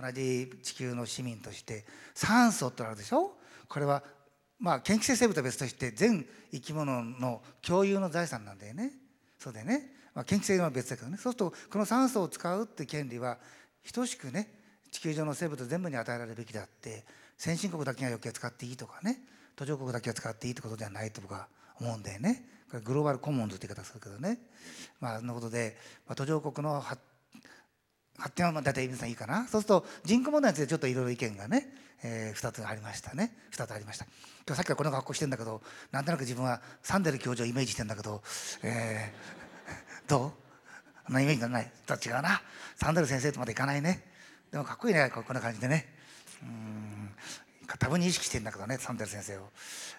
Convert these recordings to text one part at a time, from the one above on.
同じ地球の市民として酸素ってあるでしょ？これはまあ研究性生物は別として全生き物の共有の財産なんだよね。そうだよね、まあ、研究性は別だけどね。そうするとこの酸素を使うって権利は等しくね地球上の生物全部に与えられるべきであって先進国だけが余計使っていいとかね途上国だけが使っていいってことではないと僕は思うんだよね。これグローバルコモンズって言い方するけどね。まあそのことで、ま、途上国の発発展はまあ大体皆さんいいかな。そうすると人口問題についてちょっといろいろ意見がね、えー、2つありましたね。2つありました。今日さっきからこの格好してんだけどなんとなく自分はサンデル教授をイメージしてんだけど、えー、どう？なイメージがない？と違うな。サンデル先生とまでいかないね。でもかっこいいねこんな感じでね。うん。多分に意識してんだけどねサンデル先生を。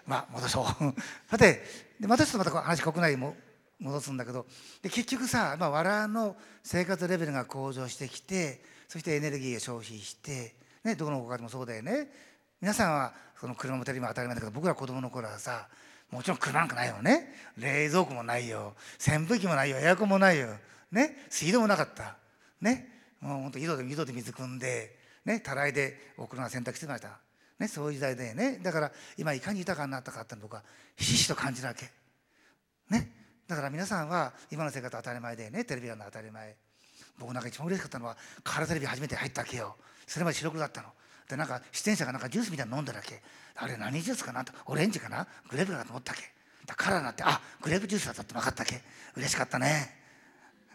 まあ戻そう。さてでまたちょっとまた話国内も戻すんだけどで結局さ、まあ、我々の生活レベルが向上してきてそしてエネルギーを消費して、ね、どこのご家庭もそうだよね。皆さんはその車もテレビも当たり前だけど僕ら子供の頃はさもちろん車なんかないよね。冷蔵庫もないよ。扇風機もないよ。エアコンもないよ、ね、水道もなかった。ね。もうほんと井戸で井戸で水汲んで、ね、たらいでお車洗濯してました、ね、そういう時代でね。だから今いかに豊かになったかって僕はひしひしと感じるわけ。ね。だから皆さんは今の生活当たり前でね。テレビが当たり前。僕なんか一番嬉しかったのはカラーテレビ初めて入ったわけよ。それまで白黒だったの。でなんか出演者がなんかジュースみたいなの飲んだだけ。あれ何ジュースかなと。オレンジかな。グレープだと思ったっけ。だカラーになってあグレープジュースだったって分かったっけ。嬉しかったね。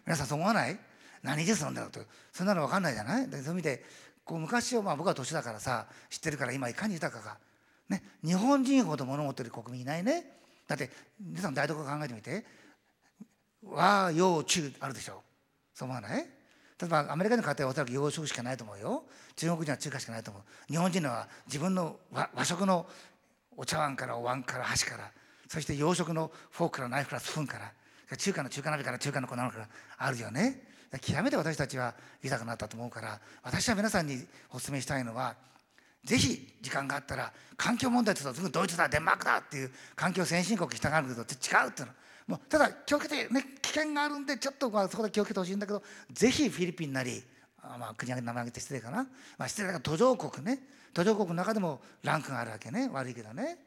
皆さんそう思わない？何ジュース飲んだろうと。そんなの分かんないじゃない？でそういう意味でこう昔をまあ僕は年だからさ知ってるから今いかに豊かか。ね。日本人ほど物持ってる国民いないね。だって皆さん台所考えてみて。和洋中あるでしょ。そう思わない？例えばアメリカの家庭はおそらく洋食しかないと思うよ。中国人は中華しかないと思う。日本人は自分の和食のお茶碗からお椀から箸から。そして洋食のフォークからナイフからスプーンから。中華の中華鍋から中華の粉からあるよね。極めて私たちは豊かになったと思うから私は皆さんにお勧めしたいのはぜひ時間があったら環境問題とすぐドイツだデンマークだっていう環境先進国に従うけど違うっていうの。もうただ気をつけてね危険があるんでちょっとまあそこで気をつけてほしいんだけどぜひフィリピンなりあまあ国名前挙げて失礼かな、まあ、失礼だけど途上国ね。途上国の中でもランクがあるわけね。悪いけどね。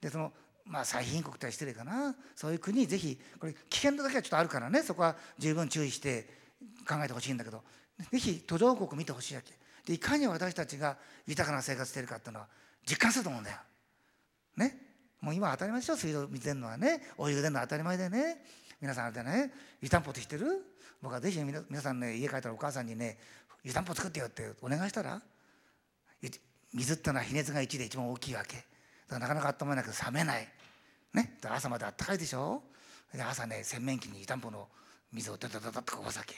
でそのまあ最貧国って失礼かな。そういう国ぜひこれ危険度だけはちょっとあるからね。そこは十分注意して考えてほしいんだけど。ぜひ途上国見てほしいわけ。でいかに私たちが豊かな生活してるかっていうのは実感すると思うんだよ。ね。もう今当たり前でしょ。水道見てるのはね。お湯出るのは当たり前でね。皆さんあれでね。湯たんぽって知ってる？僕はぜひ皆さんね家帰ったらお母さんにね湯たんぽ作ってよってお願いしたら水ってのは比熱が1で一番大きいわけ。だからなかなか温まらないけど冷めない。ね。朝まであったかいでしょ。で朝ね洗面器に湯たんぽの水をダダダダッとこぼさけ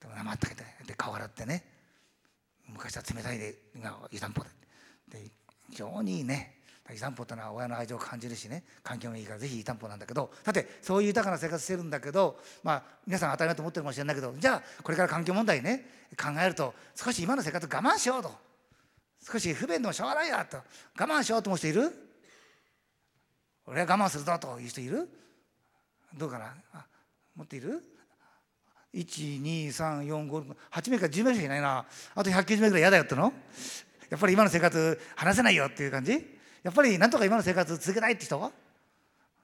でも生あったけてで顔洗ってね。昔は冷たいで湯たんぽで。で非常にいいね湯たんぽってのは親の愛情を感じるしね環境もいいからぜひ湯たんぽなんだけど。さてそういう豊かな生活してるんだけどまあ皆さん当たり前と思ってるかもしれないけどじゃあこれから環境問題ね考えると少し今の生活我慢しようと。少し不便でもしょうがないやと。我慢しようと思う人いる？俺は我慢するぞという人いる？どうかな？あ持っている？12345 8名から10名しかいないな。あと190名ぐらい嫌だよっての？やっぱり今の生活話せないよっていう感じ？やっぱりなんとか今の生活続けたいって人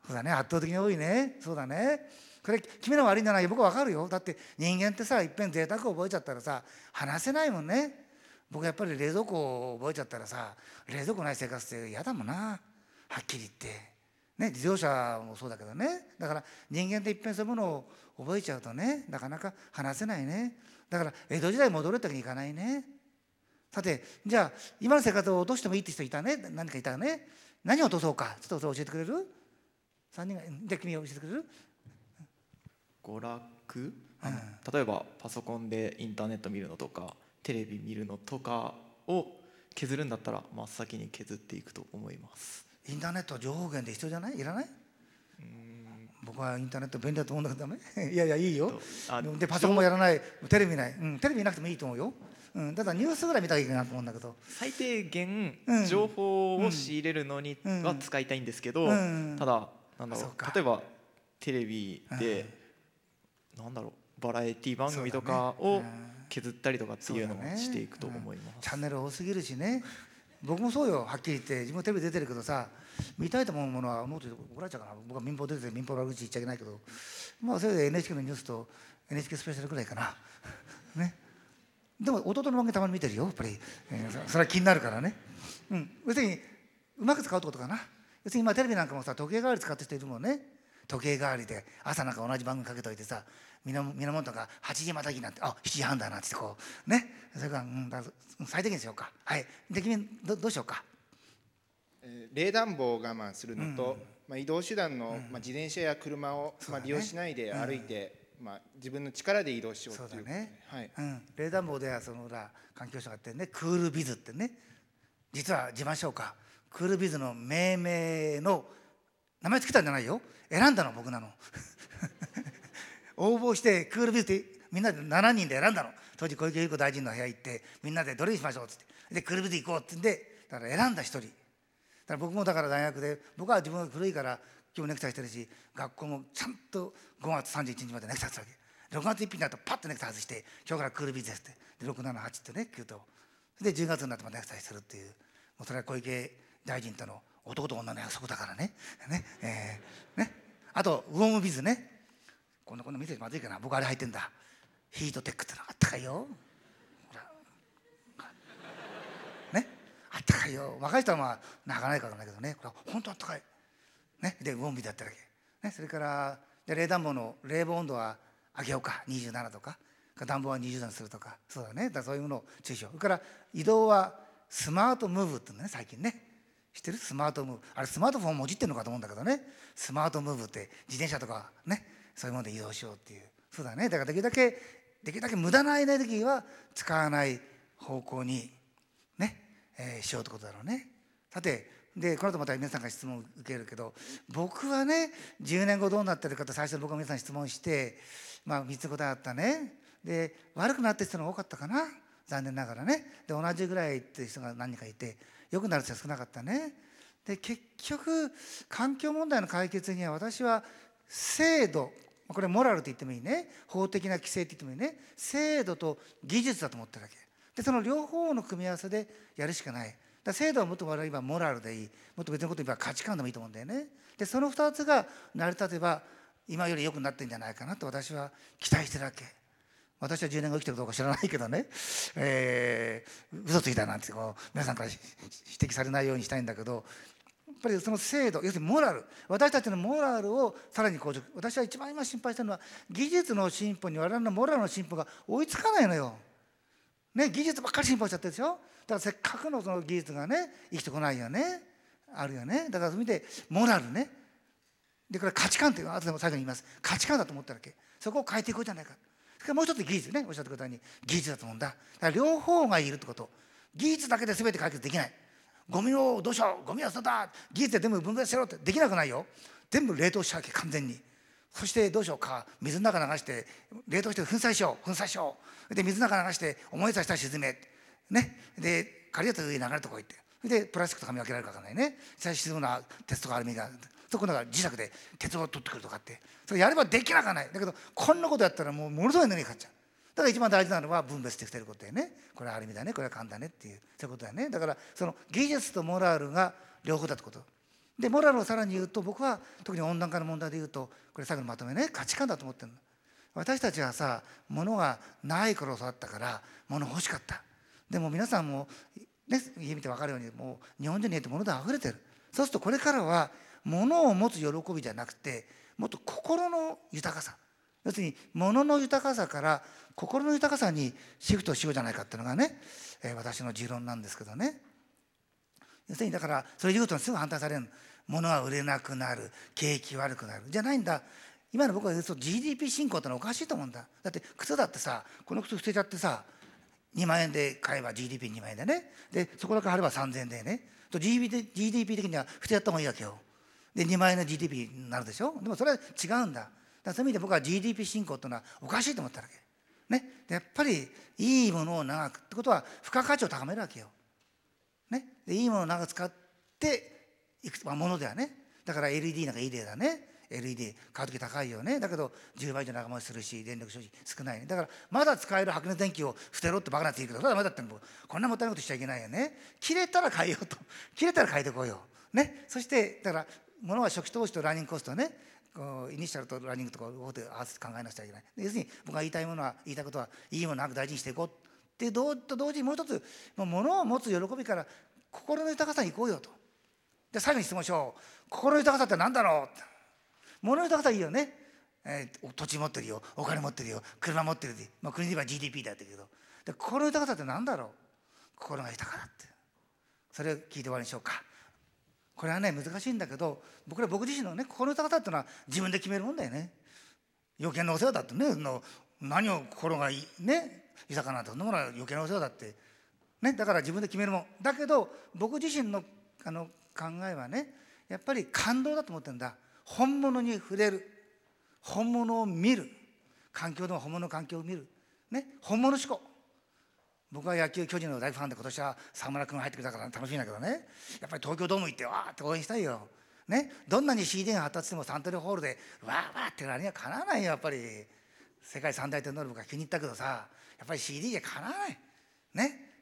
そうだね。圧倒的に多いね。そうだね。これ君の悪いんじゃないよ。僕は分かるよ。だって人間ってさいっぺん贅沢を覚えちゃったらさ話せないもんね。僕やっぱり冷蔵庫を覚えちゃったらさ冷蔵庫ない生活って嫌だもんな。はっきり言って。ね自動車もそうだけどね。だから人間っていっぺんそういうものを覚えちゃうとねなかなか話せないね。だから江戸時代戻るってわけにいかないね。さてじゃあ今の生活を落としてもいいって人いたね。何かいたね。何を落とそうか。ちょっとそれ教えてくれる？3人がじゃあ君教えてくれる？娯楽、うん、例えばパソコンでインターネット見るのとかテレビ見るのとかを削るんだったら真っ先に削っていくと思いますインターネット情報源で必要じゃない？いらない？僕はインターネット便利だと思うんだけどダメ？いやいやいいよ。でパソコンもやらない。テレビない、うん、テレビなくてもいいと思うよ。うん、ただニュースぐらい見たらいいかなと思うんだけど。最低限情報を仕入れるのには使いたいんですけど、ただなんだろう例えばテレビで、なんだろうバラエティ番組とかを削ったりとかっていうのそうだねもしていくと思いまチす。ャンネル多すぎるしね僕もそうよ。はっきり言って。自分テレビ出てるけどさ見たいと思うものはもっと怒られちゃうかな。僕は民放出てて民放の悪口言っちゃいけないけどまあそれで NHK のニュースと NHK スペシャルぐらいかな。ね。でも弟の番組たまに見てるよ。やっぱり、えーそれは気になるからね。うん。別にうまく使うってことかな。別に今テレビなんかもさ時計代わり使ってる人いるもんね。時計代わりで朝なんか同じ番組かけといてさ源源が8時またぎなんてあ7時半だなってこうね。それから、うん、だ最低限にしようか。はい。で君どどうしようか？えー冷暖房を我慢するのと、まあ、移動手段の、まあ、自転車や車を、まあ、利用しないで歩いて、まあ、自分の力で移動しようっていう。そうだね。はい、うん、冷暖房ではその裏環境省がやってるね。クールビズってね。実は自慢しようか。クールビズの命名の名前つけたんじゃないよ。選んだの僕なの応募してクールビズってみんなで7人で選んだの。当時小池百合子大臣の部屋行ってみんなでどれにしましょうっつって。でクールビズ行こうって言うんでだから選んだ一人。だから僕もだから大学で僕は自分が古いから今日ネクタイしてるし学校もちゃんと5月31日までネクタイするわけ。6月1日になるとパッとネクタイ外して今日からクールビズですって。で678ってね9とで10月になってもネクタイするっていう。もうそれは小池大臣との男と女の約束だからね。ね,、えーね。あとウォームビズね。こんなこんな見てまずいかな。僕あれ入ってんだ。ヒートテックってのあったかいよ。ね？あったかいよ。若い人はまあ泣かないかもだけどね。これ本当あったかい。ね？でウォームビズやってるわけ、ね、それからで冷暖房の冷房温度は上げようか。27とか。暖房は20度にするとか。そうだね。だそういうものを注意しよう。それから移動はスマートムーブっていうのね最近ね。知ってる？スマートムーブ。あれスマートフォンもじってるのかと思うんだけどね。スマートムーブって自転車とかね。そういうもので移動しようっていう。そうだね。だからできるだけできるだけ無駄なエネルギーは使わない方向にね、えーしようってことだろうね。さてでこの後また皆さんから質問を受けるけど僕はね10年後どうなってるかと最初に僕が皆さん質問してまあ3つ答えあったね。で悪くなってる人のが多かったかな。残念ながらね。で同じぐらいっていう人が何人かいて良くなる人は少なかったね。で結局環境問題の解決には私は制度。これモラルと言ってもいいね。法的な規制って言ってもいいね。制度と技術だと思ってるわけ。でその両方の組み合わせでやるしかない。だ制度はもっと我々今モラルでいい。もっと別のこと言えば価値観でもいいと思うんだよね。でその2つが成り立てば今より良くなってるんじゃないかなと私は期待してるわけ。私は10年後生きてるかどうか知らないけどね、えー、嘘ついたなんてこう皆さんから指摘されないようにしたいんだけど。ぱりその制度要するにモラル。私たちのモラルをさらに向上。私は一番今心配してるのは技術の進歩に我々のモラルの進歩が追いつかないのよ。ね、技術ばっかり進歩しちゃってるでしょ。だからせっかくのその技術がね生きてこないよね。あるよね。だからそういう意味でモラルね。でこれ価値観っていうのは後でも最後に言います。価値観だと思ったわけ。そこを変えていこうじゃないか。それからもう一つ技術ね。おっしゃってくれたように技術だと思うんだ。だから両方がいるってこと。技術だけで全て解決できない。ゴミをどうしようゴミは捨てた技術で全部分解しろってできなくないよ。全部冷凍しちゃうわけ完全に。そしてどうしようか水の中流して冷凍して粉砕しよう粉砕しよう。で水の中流して思い出したら沈め。ね。で仮だと上に流れるとこ行って。でプラスチックとか見分けられるか分かんないね。最初沈むのは鉄とかアルミがそこだか磁石で鉄を取ってくるとかって。それやればできなくはない。だけどこんなことやったらもうものすごいエネルギーかかっちゃう。だから一番大事なのは分別してきてることだよね。これはアルミだね。これは缶だねっていう。そういうことだよね。だからその技術とモラルが両方だってこと。でモラルをさらに言うと僕は特に温暖化の問題で言うとこれ最後のまとめね。価値観だと思ってるの。私たちはさ物がない頃育ったから物欲しかった。でも皆さんもね家見て分かるようにもう日本人にって物で溢れてる。そうするとこれからは物を持つ喜びじゃなくてもっと心の豊かさ。要するに物の豊かさから心の豊かさにシフトしようじゃないかっていうのがね、えー私の持論なんですけどね。要するにだからそれ言うとすぐ反対される物は売れなくなる。景気悪くなる。じゃないんだ。今の僕が言うと GDP 進行ってのはおかしいと思うんだ。だって靴だってさこの靴捨てちゃってさ2万円で買えば GDP2 万円でね。でそこだけ貼れば3000円でね。と GDP, GDP 的には捨てやった方がいいわけよ。で2万円の GDP になるでしょ。でもそれは違うんだ。だそういう意味で僕は GDP 進行っていうのはおかしいと思ったわけ。ね。やっぱりいいものを長くってことは付加価値を高めるわけよ。ね、でいいものを長く使っていく、まあ、ものではね。だから LED なんかいい例だね。LED 買う時高いよね。だけど10倍以上長持ちするし電力消費少ないね。だからまだ使える白熱電球を捨てろってバカなやつ言うけどそれはまだってこんなもったいないことしちゃいけないよね。切れたら変えようと。切れたら変えてこう。よね。そしてだから物は初期投資とランニングコストねイニシャルとランニングとか両方で合わせて考えなくちゃいけない。要するに僕が言いたいものは言いたいことはいいものなく大事にしていこうって同と同時にもう一つ物を持つ喜びから心の豊かさに行こうよと。で最後に質問しよう。心の豊かさって何だろう物の豊かさいいよね、えー、土地持ってるよ。お金持ってるよ。車持ってるで、まあ、国で言えば GDP だったけど。で心の豊かさって何だろう。心が豊かだって。それを聞いて終わりにしようか。これはね難しいんだけど僕ら僕自身のね心の豊かさっていうのは自分で決めるもんだよね。余計なお世話だってねの何を心がいいね豊かなんてそんなものは余計なお世話だって。ねだから自分で決めるもん。だけど僕自身のあの考えはねやっぱり感動だと思ってるんだ。本物に触れる。本物を見る。環境でも本物の環境を見る。ね本物思考。僕は野球巨人の大ファンで今年は沢村君が入ってくれたから楽しいんだけどね。やっぱり東京ドーム行ってわーって応援したいよ。ね、どんなに CD が発達してもサントリーホールでわーわーってあれにはかなわないよやっぱり。世界三大天皇僕が気に入ったけどさやっぱり CD じゃかなわない。ね。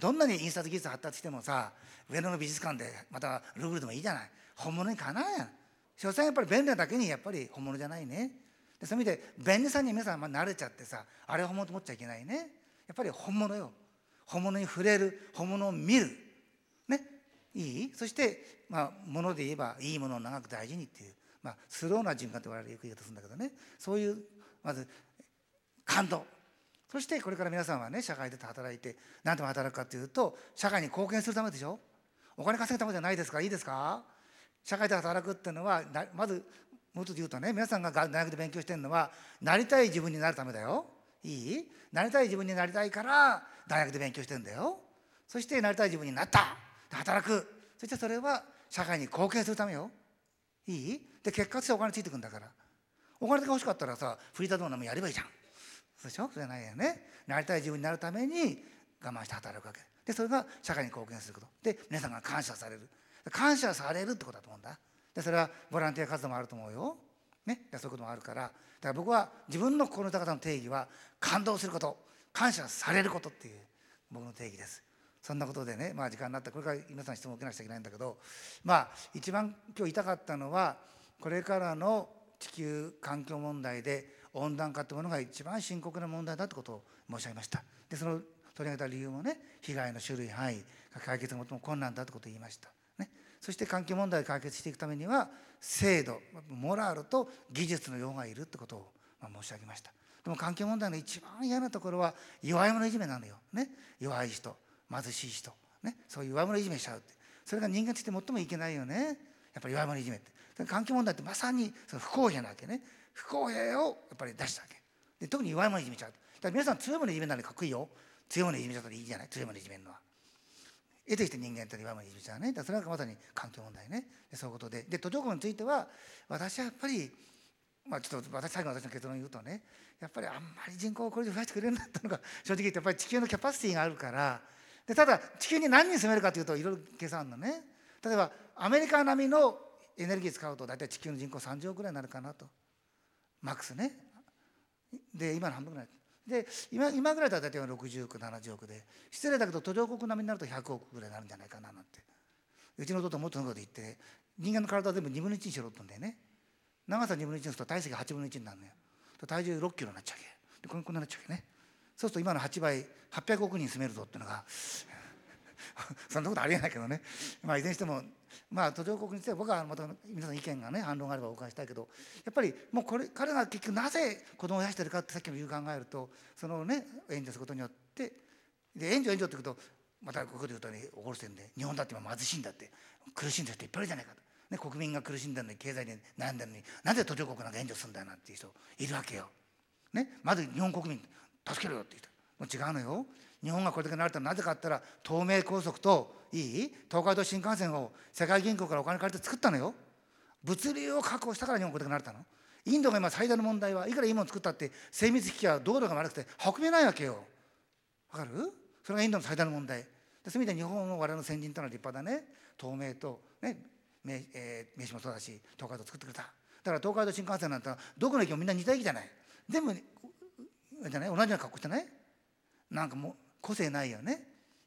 どんなに印刷技術発達してもさ上野の美術館でまたルーブルでもいいじゃない。本物にかなわない所詮やっぱり便利なだけにやっぱり本物じゃないね。でそういう意味で便利さに皆さんま慣れちゃってさあれは本物と思っちゃいけないね。やっぱり本物よ。本物に触れる本物を見る。ね。いい？そしてまあ物で言えばいいものを長く大事にっていうまあスローな循環って我々よく言い方するんだけどね。そういうまず感動。そしてこれから皆さんはね社会で働いて何でも働くかというと社会に貢献するためでしょ。お金稼ぐためじゃないですか。いいですか？社会で働くっていうのはまずもう一つ言うとね皆さんが大学で勉強してるのはなりたい自分になるためだよ。いい？なりたい自分になりたいから大学で勉強してんだよ。そしてなりたい自分になった。働く。そしてそれは社会に貢献するためよ。いい？で結果としてお金ついてくんだから。お金が欲しかったらさフリータードーナもやればいいじゃん。そうでしょ？それないよね。なりたい自分になるために我慢して働くわけ。でそれが社会に貢献すること。で皆さんが感謝される。感謝されるってことだと思うんだ。でそれはボランティア活動もあると思うよ、ね、そういうこともあるからだから僕は自分の心の高さの定義は感動すること感謝されることっていう僕の定義です。そんなことでね、まあ、時間になった。これから皆さん質問を受けなくちゃいけないんだけどまあ一番今日言いたかったのはこれからの地球環境問題で温暖化というものが一番深刻な問題だということを申し上げました。でその取り上げた理由もね被害の種類範囲解決が最も困難だということを言いました、ね、そして環境問題を解決していくためには制度モラルと技術の用がいるってことを申し上げました。でも環境問題の一番嫌なところは弱い者いじめなのよ、ね、弱い人貧しい人、ね、そういう弱者いじめしちゃうって。それが人間として最もいけないよね。やっぱり弱者いじめって。環境問題ってまさにその不公平なわけね。不公平をやっぱり出したわけ。で特に弱い者いじめちゃう。だから皆さん強い者いじめならかっこいいよ。強い者いじめちゃったらいいじゃない。強い者いじめるのは。得てして人間って弱い者いじゃねだそれがまさに環境問題ね。そういうことで。で途上国については私はやっぱりまあちょっと私最後の私の結論を言うとねやっぱりあんまり人口をこれで増やしてくれるんだったのが正直言ってやっぱり地球のキャパシティがあるから。でただ地球に何人住めるかというといろいろ計算あるのね。例えばアメリカ並みのエネルギー使うと大体地球の人口30億ぐらいになるかなと。マックスね。で今の半分ぐらい。で今今ぐらいだと大体60億70億で失礼だけど途上国並みになると100億ぐらいになるんじゃないかななんて。うちの弟もっとのこと言って人間の体は全部2分の1にしろってんだよね。長さ2分の1にすると体積8分の1になるのよ。体重6キロになっちゃうわけ。でこんなになっちゃうわけね。そうすると今の8倍800億人住めるぞっていうのが そんなことありえないけどねまあいずれにしてもまあ途上国については僕はまた皆さん意見がね反論があればお伺いしたいけどやっぱりもうこれ彼が結局なぜ子供を増やしてるかってさっきの理由考えるとそのね援助することによってで援助援助って言うとまたここで言うとね怒るせんで日本だって今貧しいんだって苦しんでる人いっぱいいるじゃないかと。ね、国民が苦しんでるのに経済で悩んでるのになぜ途上国なんか援助するんだよなんていう人いるわけよ。ね、まず日本国民助けろよって言った違うのよ日本がこれだけなれたのはなぜかって言ったら東名高速といい東海道新幹線を世界銀行からお金借りて作ったのよ。物流を確保したから日本がこれだけなれたの。インドが今最大の問題はいくらいいもの作ったって精密機器は道路が悪くて運べないわけよ。わかる？それがインドの最大の問題。そういう意味で日本の我々の先人というのは立派だね。東名とね名,、えー、名刺もそうだし東海道作ってくれた。だから東海道新幹線なんてどこの駅もみんな似た駅じゃない。全部じゃない？同じような格好してない？なんかもう個性ないよね。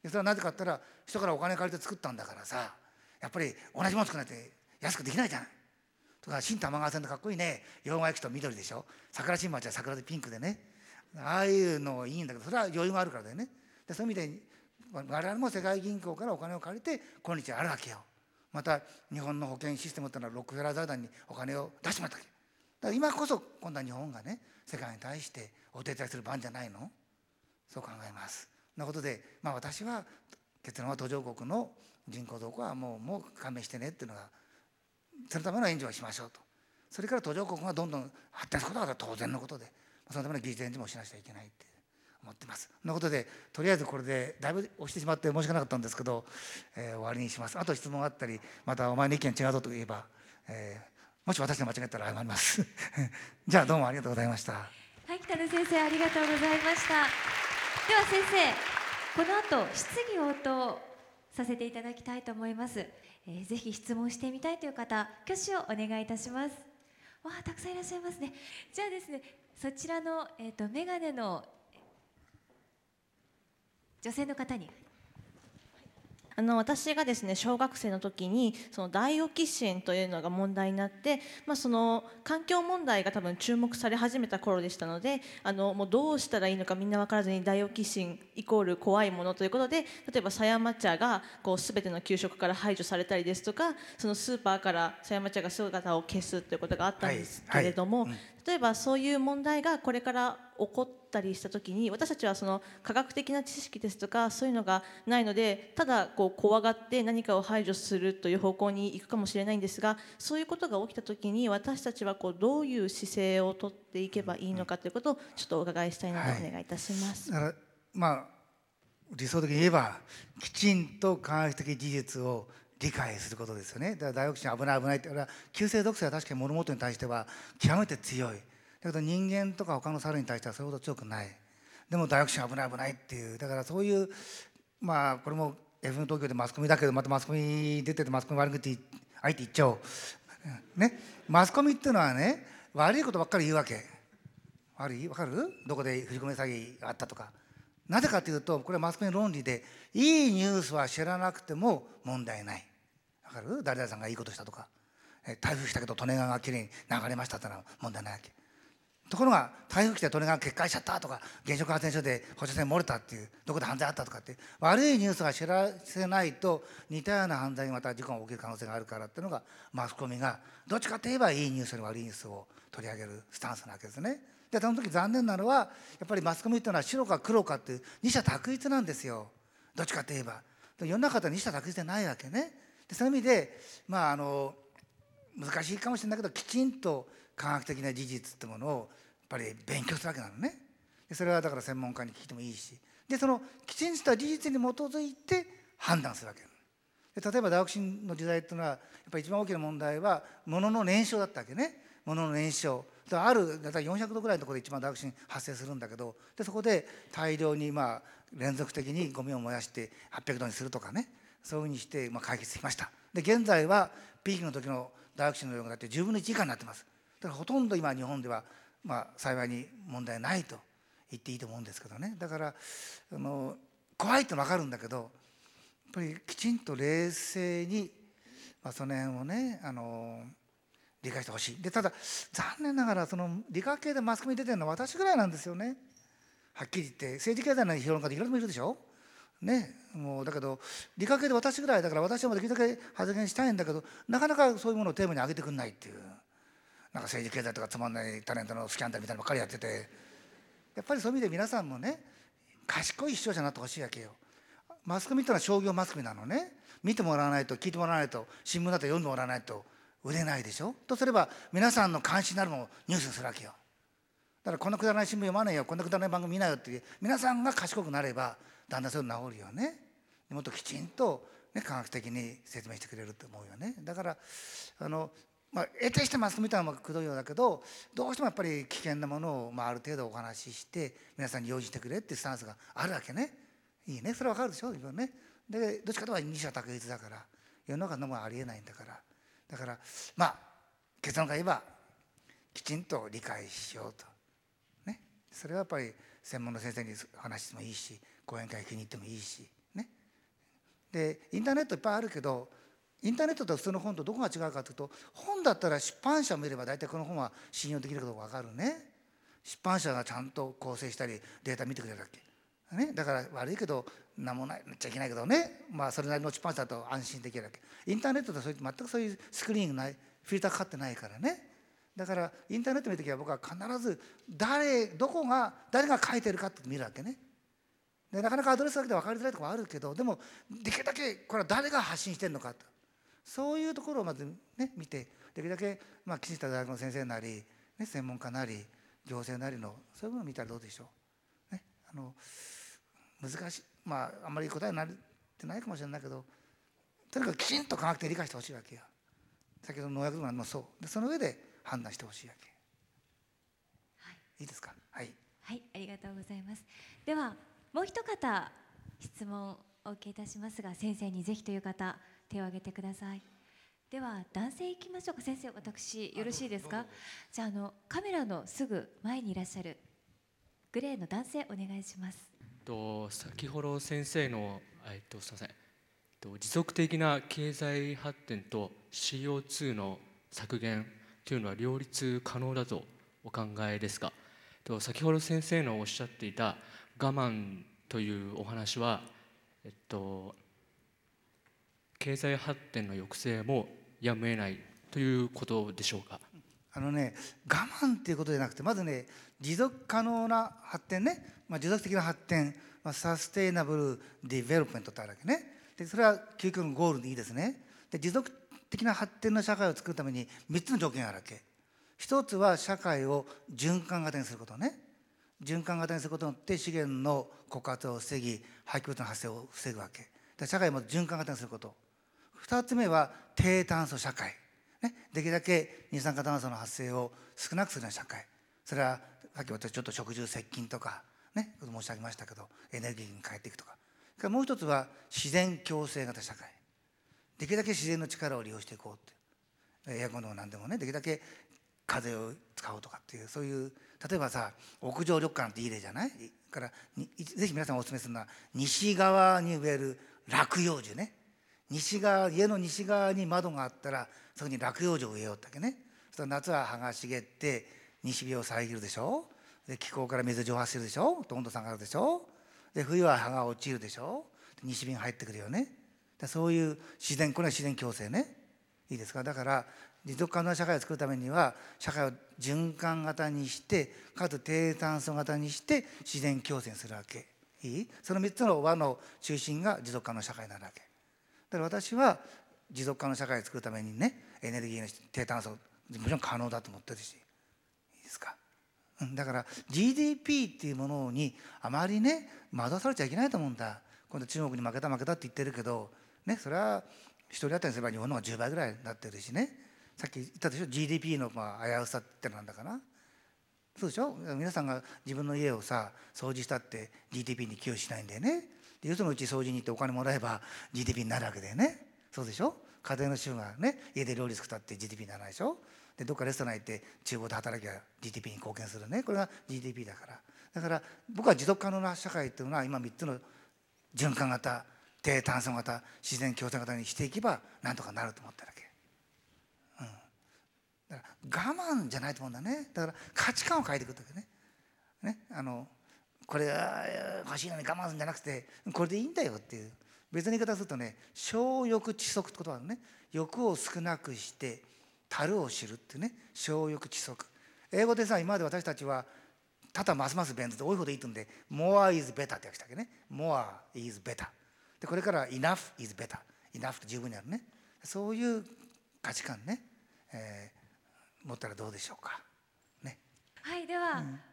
それはなぜかったら人からお金借りて作ったんだからさやっぱり同じもの作らないと安くできないじゃないとか新玉川線ってかっこいいね。洋賀駅と緑でしょ。桜新町は桜でピンクでね。ああいうのいいんだけどそれは余裕があるからだよね。でそういう意味で我々も世界銀行からお金を借りて今日あるわけよ。また日本の保険システムっていうのはロックフェラー財団にお金を出してもらったわけ。だから今こそ今度は日本がね世界に対してお手伝いする番じゃないの？そう考えます。なことで、まあ、私は結論は途上国の人口動向はもうもう勘弁してねっていうのがそのための援助をしましょうとそれから途上国がどんどん発展することは当然のことでそのための技術援助もしなくちゃいけないって思ってます。なことでとりあえずこれでだいぶ押してしまって申し訳なかったんですけど、えー、終わりにします。あと質問があったりまたお前の意見違うぞと言えば、えー、もし私が間違えたら謝ります。じゃあどうもありがとうございました。はい北野先生ありがとうございました。では先生この後質疑応答させていただきたいと思います。えー、ぜひ質問してみたいという方挙手をお願いいたします。わあたくさんいらっしゃいますね。じゃあですねそちらのえっ、ー、とメガネの女性の方にあの私がですね小学生の時にそのダイオキシンというのが問題になって、まあ、その環境問題が多分注目され始めた頃でしたのであのもうどうしたらいいのかみんな分からずにダイオキシンイコール怖いものということで例えば狭山茶がこう全ての給食から排除されたりですとかそのスーパーから狭山茶が姿を消すということがあったんですけれども、はいはい。うん例えばそういう問題がこれから起こったりした時に私たちはその科学的な知識ですとかそういうのがないのでただこう怖がって何かを排除するという方向に行くかもしれないんですがそういうことが起きた時に私たちはこうどういう姿勢をとっていけばいいのかということをちょっとお伺いしたいのでお願いいたします。はい、まあ理想的に言えばきちんと科学的事実を理解することですよね。だからダイオキシン危ない危ないって急性毒性は確かに物事に対しては極めて強いだけど人間とか他の猿に対してはそれほど強くない。でもダイオキシン危ない危ないっていう。だからそういうまあこれも FM 東京でマスコミだけどまたマスコミ出ててマスコミ悪口相手言っちゃおう。ね。マスコミっていうのはね悪いことばっかり言うわけ。悪い？わかる？どこで振り込め詐欺があったとか。なぜかというとこれはマスコミ論理でいいニュースは知らなくても問題ない。わかる？誰々さんがいいことしたとか。台風来たけど利根川がきれいに流れましたってのは問題ないわけ。ところが台風来て利根川決壊しちゃったとか原子力発電所で放射線漏れたっていうどこで犯罪あったとかって悪いニュースが知らせないと似たような犯罪にまた事故が起きる可能性があるからっていうのがマスコミがどっちかといえばいいニュースより悪いニュースを取り上げるスタンスなわけですね。でその時残念なのはやっぱりマスコミっていうのは白か黒かっていう二者択一なんですよどっちかといえば。世の中では二者択一でないわけね。でそういう意味でまああの難しいかもしれないけどきちんと科学的な事実ってものをぱり勉強するわけなのね。でそれはだから専門家に聞いてもいいし。でそのきちんとした事実に基づいて判断するわけで例えば大学進の時代っていうのはやっぱり一番大きな問題は物の燃焼だったわけね。物の燃焼。あるだいたい400度ぐらいのところで一番大学進発生するんだけど。でそこで大量にまあ連続的にゴミを燃やして800度にするとかね。そういうふうにしてまあ解決しました。で現在はピークの時の大学生の量がだって10分の1以下になってます。だからほとんど今日本ではまあ幸いに問題ないと言っていいと思うんですけどね。だからあの怖いって分かるんだけどやっぱりきちんと冷静に、まあ、その辺をねあの理解してほしい。でただ残念ながらその理科系でマスコミ出てるのは私ぐらいなんですよね。はっきり言って政治経済の評論家でいろいろもいるでしょ。ねもうだけど理科系で私ぐらいだから私はできるだけ発言したいんだけどなかなかそういうものをテーマに上げてくんないっていう。なんか政治経済とかつまんないタレントのスキャンダルみたいなのばっかりやっててやっぱりそういう意味で皆さんもね賢い視聴者になってほしいわけよ。マスコミってのは商業マスコミなのね見てもらわないと聞いてもらわないと新聞だと読んでもらわないと売れないでしょとすれば皆さんの関心になるのをニュースにするわけよ。だからこんなくだらない新聞読まないよこんなくだらない番組見ないよって皆さんが賢くなればだんだんそういうの治るよねもっときちんと、ね、科学的に説明してくれると思うよねだからあのまあ、得てしてマスコミとはくどいようだけどどうしてもやっぱり危険なものを、まあ、ある程度お話しして皆さんに用意してくれっていうスタンスがあるわけね。いいね。それは分かるでしょ？自分ね。でどっちかとは二者択一だから世の中のもありえないんだから。だからまあ結論から言えばきちんと理解しようと、ね、それはやっぱり専門の先生に話してもいいし講演会行きに行ってもいいしね。でインターネットいっぱいあるけどインターネットと普通の本とどこが違うかというと本だったら出版社を見れば大体この本は信用できることが分かるね。出版社がちゃんと構成したりデータ見てくれるわけ、ね、だから悪いけど何もないっちゃいけないけどね。まあそれなりの出版社だと安心できるわけ。インターネットとそういう全くそういうスクリーンがない。フィルターかかってないからね。だからインターネット見る時は僕は必ず誰どこが誰が書いてるかって見るわけね。でなかなかアドレスだけで分かりづらいところあるけどでもできるだけこれは誰が発信してるのかと。そういうところをまずね見てできるだけまあきちんと大学の先生なり、ね、専門家なり行政なりのそういうものを見たらどうでしょう。ね、あの難しいまああんまり答えになってないかもしれないけどとにかくきちんと科学的に理解してほしいわけよ。先ほどの農薬とかもそう。でその上で判断してほしいわけ、はい、いいですか？はい。はい。ありがとうございます。ではもう一方質問お受けいたしますが先生にぜひという方手を挙げてください。では男性いきましょうか。先生私よろしいですか？じゃああのカメラのすぐ前にいらっしゃるグレーの男性お願いします。と先ほど先生のえっとすみません。と持続的な経済発展と CO2 の削減というのは両立可能だとお考えですか？と先ほど先生のおっしゃっていた我慢というお話は、えっと、経済発展の抑制もやむを得ないということでしょうか？あのね我慢っていうことじゃなくてまずね持続可能な発展ね、まあ、持続的な発展、まあ、 sustainable development ってあるわけね。でそれは究極のゴールでいいですね。で持続的な発展の社会を作るために3つの条件があるわけ。一つは社会を循環型にすることね。循環型にすることによって資源の枯渇を防ぎ廃棄物の発生を防ぐわけ。社会も循環型にすること。2つ目は低炭素社会、ね、できるだけ二酸化炭素の発生を少なくするような社会。それはさっき私ちょっと食住接近とかね。申し上げましたけどエネルギーに変えていくとか。もう一つは自然共生型社会。できるだけ自然の力を利用していこうって。エアコンでも何でもね。できるだけ風を使おうとかっていうそういう例えばさ屋上緑化なんていい例じゃない？からぜひ皆さんお勧めするのは西側に植える落葉樹ね。西側家の西側に窓があったらそこに落葉樹を植えようってわけね。そ夏は葉が茂って西日を遮るでしょ。で気候から水蒸発するでしょ。温度下がるでしょ。で冬は葉が落ちるでしょ。西日が入ってくるよね。でそういう自然これは自然共生ね。いいですか？だから持続可能な社会を作るためには社会を循環型にしてかつ低炭素型にして自然共生するわけ。いい？その3つの輪の中心が持続可能な社会になるわけ。だから私は持続可能社会を作るためにねエネルギーの低炭素もちろん可能だと思ってるしいいですか？だから GDP っていうものにあまりね惑わされちゃいけないと思うんだ。今度中国に負けた負けたって言ってるけどねそれは一人当たりすれば日本の方が10倍ぐらいになってるしね。さっき言ったでしょ？GDP のまあ危うさってなんだかな。そうでしょ？皆さんが自分の家をさ掃除したって GDP に寄与しないんだよね。でそのうち掃除に行ってお金もらえば GDP になるわけだよね。そうでしょ？家庭の主婦がね家で料理作ったって GDP にならないでしょ？でどっかレストラン行って厨房で働きゃ GDP に貢献するね。これが GDP だから。だから僕は持続可能な社会っていうのは今3つの循環型低炭素型自然共生型にしていけばなんとかなると思ってるわけ、うん、だから我慢じゃないと思うんだね。だから価値観を変えていくときね。ね？あのこれが欲しいのに我慢するんじゃなくてこれでいいんだよっていう。別の言い方するとね小欲知足ってことはね。欲を少なくして樽を知るってね。小欲知足英語でさ今まで私たちはただますます便利で多いほどいいとんで more is better って訳したっけね。more is better でこれから enough is better enough って十分にあるね。そういう価値観ね、えー、持ったらどうでしょうか。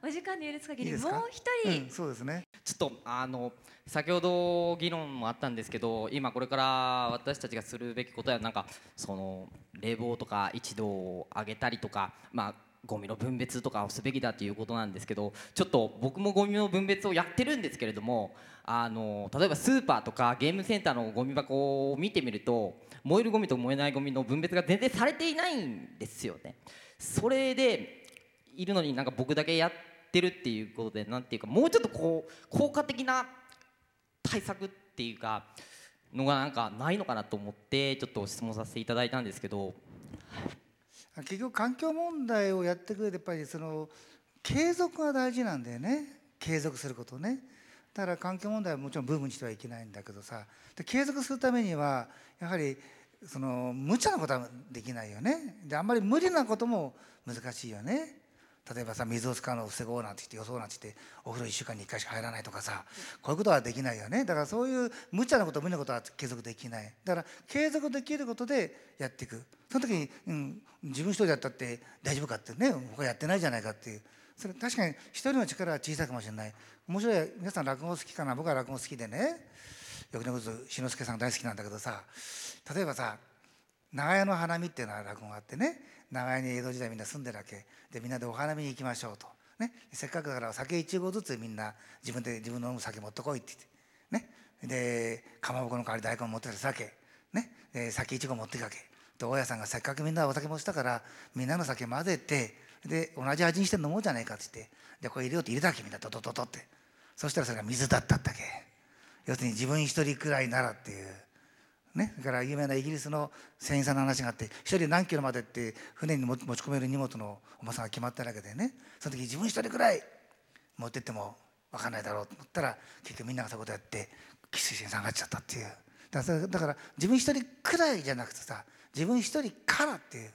お時間の許す限りもう一人、うん、そうですね。ちょっとあの先ほど議論もあったんですけど今これから私たちがするべきことはなんかその冷房とか一度を上げたりとかまあゴミの分別とかをすべきだということなんですけどちょっと僕もゴミの分別をやってるんですけれどもあの例えばスーパーとかゲームセンターのゴミ箱を見てみると燃えるゴミと燃えないゴミの分別が全然されていないんですよね。それでいるのになんか僕だけやってるっていうことでなんていうかもうちょっとこう効果的な対策っていうかのがなんかないのかなと思ってちょっと質問させていただいたんですけど。結局環境問題をやってくれてやっぱりその継続が大事なんだよね。継続することね。だから環境問題はもちろん部分にしてはいけないんだけどさ。で継続するためにはやはりその無茶なことはできないよね。であんまり無理なことも難しいよね。例えばさ水を使うのを防ごうなんて言って予想なんて言ってお風呂1週間に1回しか入らないとかさこういうことはできないよね。だからそういう無茶なこと無理なことは継続できない。だから継続できることでやっていく。その時に、うん、自分一人でやったって大丈夫かってね他やってないじゃないかっていう。それ確かに一人の力は小さいかもしれない。面白い皆さん落語好きかな？僕は落語好きでね。よくねこと志の輔さん大好きなんだけどさ例えばさ長屋の花見っていうのは落語があってね。長屋に江戸時代みんな住んでるわけ。でみんなでお花見に行きましょうと、ね、せっかくだから酒1合ずつみんな自分で自分の飲む酒持ってこいって言って。ね。でかまぼこの代わり大根持ってる酒。ね。で酒1合持っていくわけ。で大家さんがせっかくみんなお酒持ちたからみんなの酒混ぜてで同じ味にして飲もうじゃないかって言って。でこれ入れようって入れたわけみんな。ドドドドって。そしたらそれが水だったったけ。要するに自分一人くらいならっていう。ね、だから有名なイギリスの船員さんの話があって一人何キロまでって船に持ち込める荷物の重さが決まったわけでね。その時自分一人くらい持ってっても分かんないだろうと思ったら結局みんながそういうことやって汽水に下がっちゃったっていう。だからだから自分一人くらいじゃなくてさ自分一人からっていう。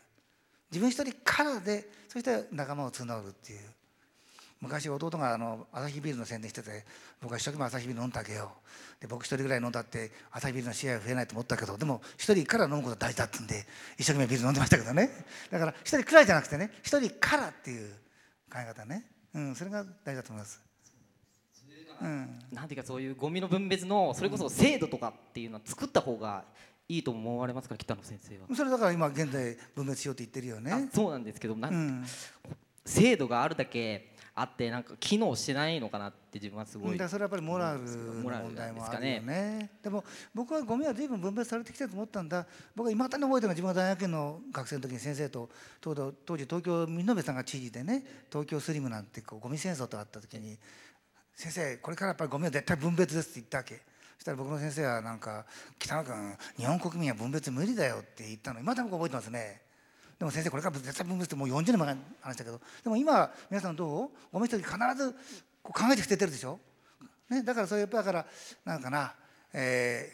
自分一人からでそして仲間を募るっていう。昔弟があのアサヒビールの宣伝してて僕は一生懸命アサヒビール飲んだわけよ。で僕一人ぐらい飲んだってアサヒビールのシェア増えないと思ったけどでも一人から飲むことが大事だってんで一生懸命ビール飲んでましたけどね。だから一人くらいじゃなくてね一人からっていう考え方ね、うん、それが大事だと思います。うん、なんていうかそういうゴミの分別のそれこそ制度とかっていうのは作った方がいいと思われますか北野先生は。それだから今現在分別しようって言ってるよね。そうなんですけどなん、うん、制度があるだけあってなんか機能してないのかなって自分はすごい、だそれはやっぱりモラルの問題もあるよねでも僕はゴミは随分分別されてきたと思ったんだ僕はいまだに覚えてるのは自分が大学院の学生の時に先生と当時東京見延さんが知事でね東京スリムなんてこうゴミ戦争とあった時に「先生これからやっぱりゴミは絶対分別です」って言ったわけ。そしたら僕の先生はなんか「北野君日本国民は分別無理だよ」って言ったの今でも覚えてますね。でも先生これから絶対分別ってもう40年前の話だけどでも今皆さんどう？ゴミ捨て必ずこう考えて捨ててるでしょ、ね、だからそれやっぱだからなんかな、え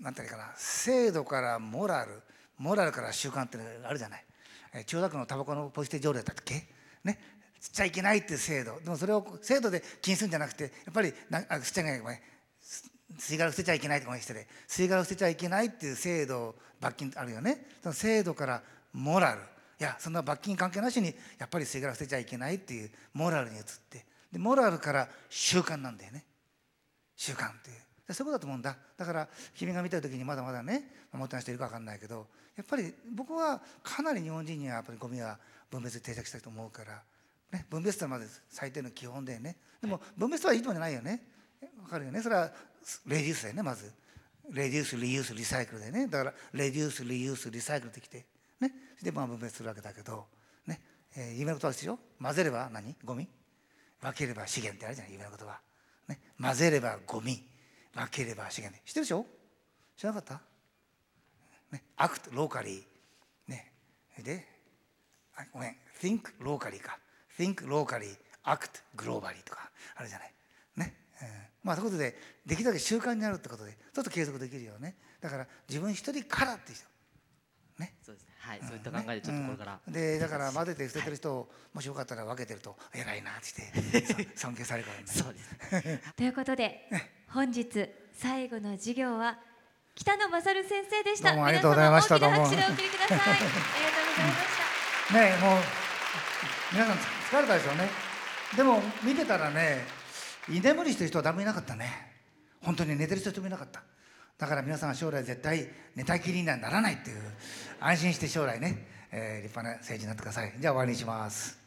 ー、なんていうかな制度からモラルモラルから習慣ってあるじゃない、えー、千代田区のタバコのポイ捨て条例だったっけ？ねっちゃいけないっていう制度。でもそれを制度で禁止するんじゃなくてやっぱりなあ吸っちゃいけない。吸い殻捨てちゃいけないってごめんしてね吸い殻捨てちゃいけないっていう制度罰金あるよね。その制度からモラル。いやそんな罰金関係なしにやっぱり吸い殻捨てちゃいけないっていうモラルに移って。でモラルから習慣なんだよね。習慣っていう。そういうことだと思うんだ。だから君が見た時にまだまだね持ってない人いるか分かんないけどやっぱり僕はかなり日本人にはやっぱりゴミは分別定着したいと思うから、ね、分別とはまず最低の基本でね。でも分別はいいともじゃないよね。分かるよね。それはレディースだよねまず。reduce reuse recycle でね。だから reduce reuse recycle ってきてね、でまあ分別するわけだけど、ね。えー、有名なことはでしょ混ぜれば何？ゴミ？分ければ資源ってあるじゃない？有名なことは、ね、混ぜればゴミ。分ければ資源。知ってるでしょ？知らなかった、ね、 act locally。ね。であごめん。think locally か。think locally act globally とかあるじゃない？ね、えー、まあそういうことでできるだけ習慣になるってことでちょっと継続できるよね。だから自分一人からって人。ね。そうですね。はい、そういった考えでちょっとこれから、うん、でだから混ぜて捨ててる人を、もしよかったら分けてると偉いなって 尊敬されるからね。そうですということで 本日最後の授業は北野勝先生でした。どうもありがとうございました。どうも拍手でお送りくださいありがとうございましたねもう皆さん疲れたでしょうね。でも見てたらね居眠りしてる人は誰もいなかったね。本当に寝てる人もいなかっただから皆さんは将来絶対寝たきりにはならないっていう安心して将来ね、えー、立派な政治になってください。じゃあ終わりにします。